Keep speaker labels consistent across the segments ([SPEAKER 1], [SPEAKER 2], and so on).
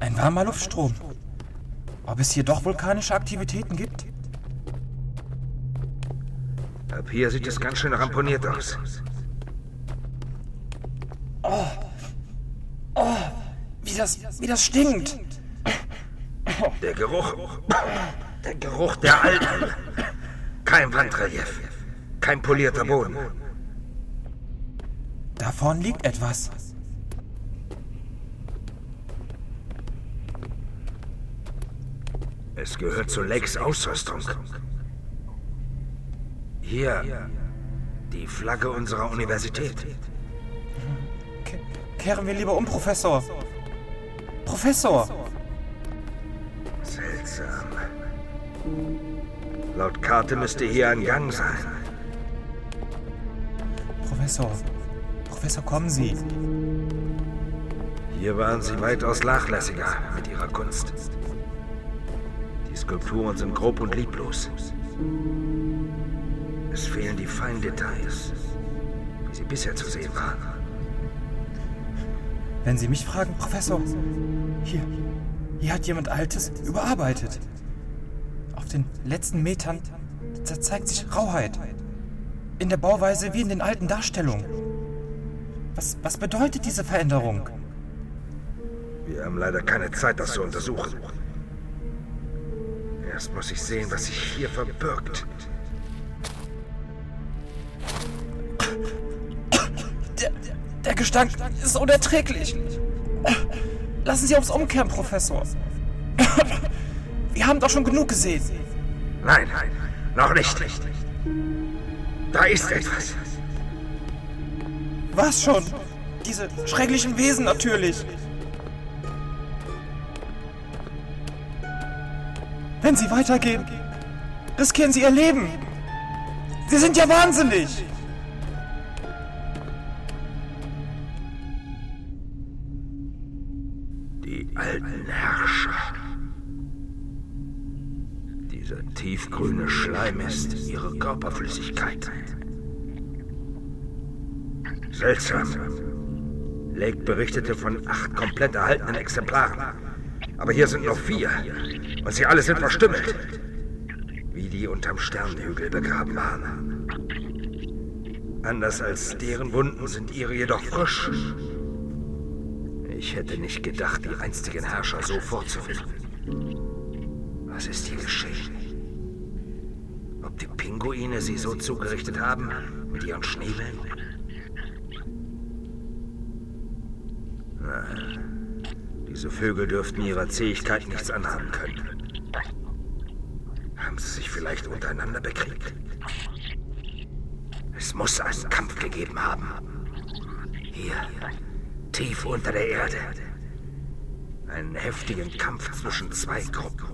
[SPEAKER 1] Ein warmer Luftstrom. Ob es hier doch vulkanische Aktivitäten gibt?
[SPEAKER 2] Ab hier sieht es ganz schön ramponiert aus.
[SPEAKER 1] Oh, oh, wie das, wie das stinkt.
[SPEAKER 2] Der Geruch. Der Geruch der Alten. Kein Wandrelief. Kein polierter Boden.
[SPEAKER 1] Da vorn liegt etwas.
[SPEAKER 2] Es gehört zu Lakes Ausrüstung. Hier, die Flagge unserer Universität.
[SPEAKER 1] Ke kehren wir lieber um, Professor. Professor!
[SPEAKER 2] Seltsam. Laut Karte müsste hier ein Gang sein.
[SPEAKER 1] Professor, Professor, kommen Sie.
[SPEAKER 2] Hier waren Sie weitaus nachlässiger mit Ihrer Kunst. Skulpturen sind grob und lieblos. Es fehlen die feinen Details, wie sie bisher zu sehen waren.
[SPEAKER 1] Wenn Sie mich fragen, Professor, hier, hier hat jemand Altes überarbeitet. Auf den letzten Metern zeigt sich Rauheit. In der Bauweise wie in den alten Darstellungen. Was, was bedeutet diese Veränderung?
[SPEAKER 2] Wir haben leider keine Zeit, das zu untersuchen. Erst muss ich sehen, was sich hier verbirgt.
[SPEAKER 1] Der, der Gestank ist unerträglich. Lassen Sie uns umkehren, Professor. Wir haben doch schon genug gesehen.
[SPEAKER 2] Nein, noch nicht. Da ist etwas.
[SPEAKER 1] Was schon? Diese schrecklichen Wesen natürlich. Wenn Sie weitergehen, riskieren Sie Ihr Leben. Sie sind ja wahnsinnig.
[SPEAKER 2] Die alten Herrscher. Dieser tiefgrüne Schleim ist ihre Körperflüssigkeit. Seltsam. Lake berichtete von acht komplett erhaltenen Exemplaren. Aber hier sind noch vier. Und sie alle sind verstümmelt. Wie die unterm Sternenhügel begraben waren. Anders als deren Wunden sind ihre jedoch frisch. Ich hätte nicht gedacht, die einstigen Herrscher so vorzufinden. Was ist hier geschehen? Ob die Pinguine sie so zugerichtet haben mit ihren Schnäbeln? Nein, diese Vögel dürften ihrer Zähigkeit nichts anhaben können. Haben sie sich vielleicht untereinander bekriegt? Es muss einen Kampf gegeben haben. Hier, tief unter der Erde. Einen heftigen Kampf zwischen zwei Gruppen,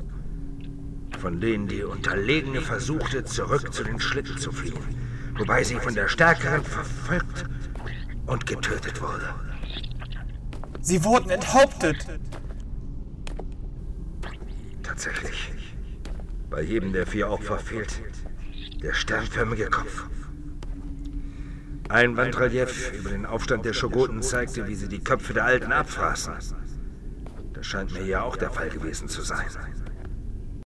[SPEAKER 2] von denen die Unterlegene versuchte, zurück zu den Schlitten zu fliehen, wobei sie von der Stärkeren verfolgt und getötet wurde.
[SPEAKER 1] Sie wurden enthauptet.
[SPEAKER 2] Tatsächlich. Bei jedem der vier Opfer fehlt der sternförmige Kopf. Ein Wandrelief über den Aufstand der Schogoten zeigte, wie sie die Köpfe der Alten abfraßen. Das scheint mir ja auch der Fall gewesen zu sein.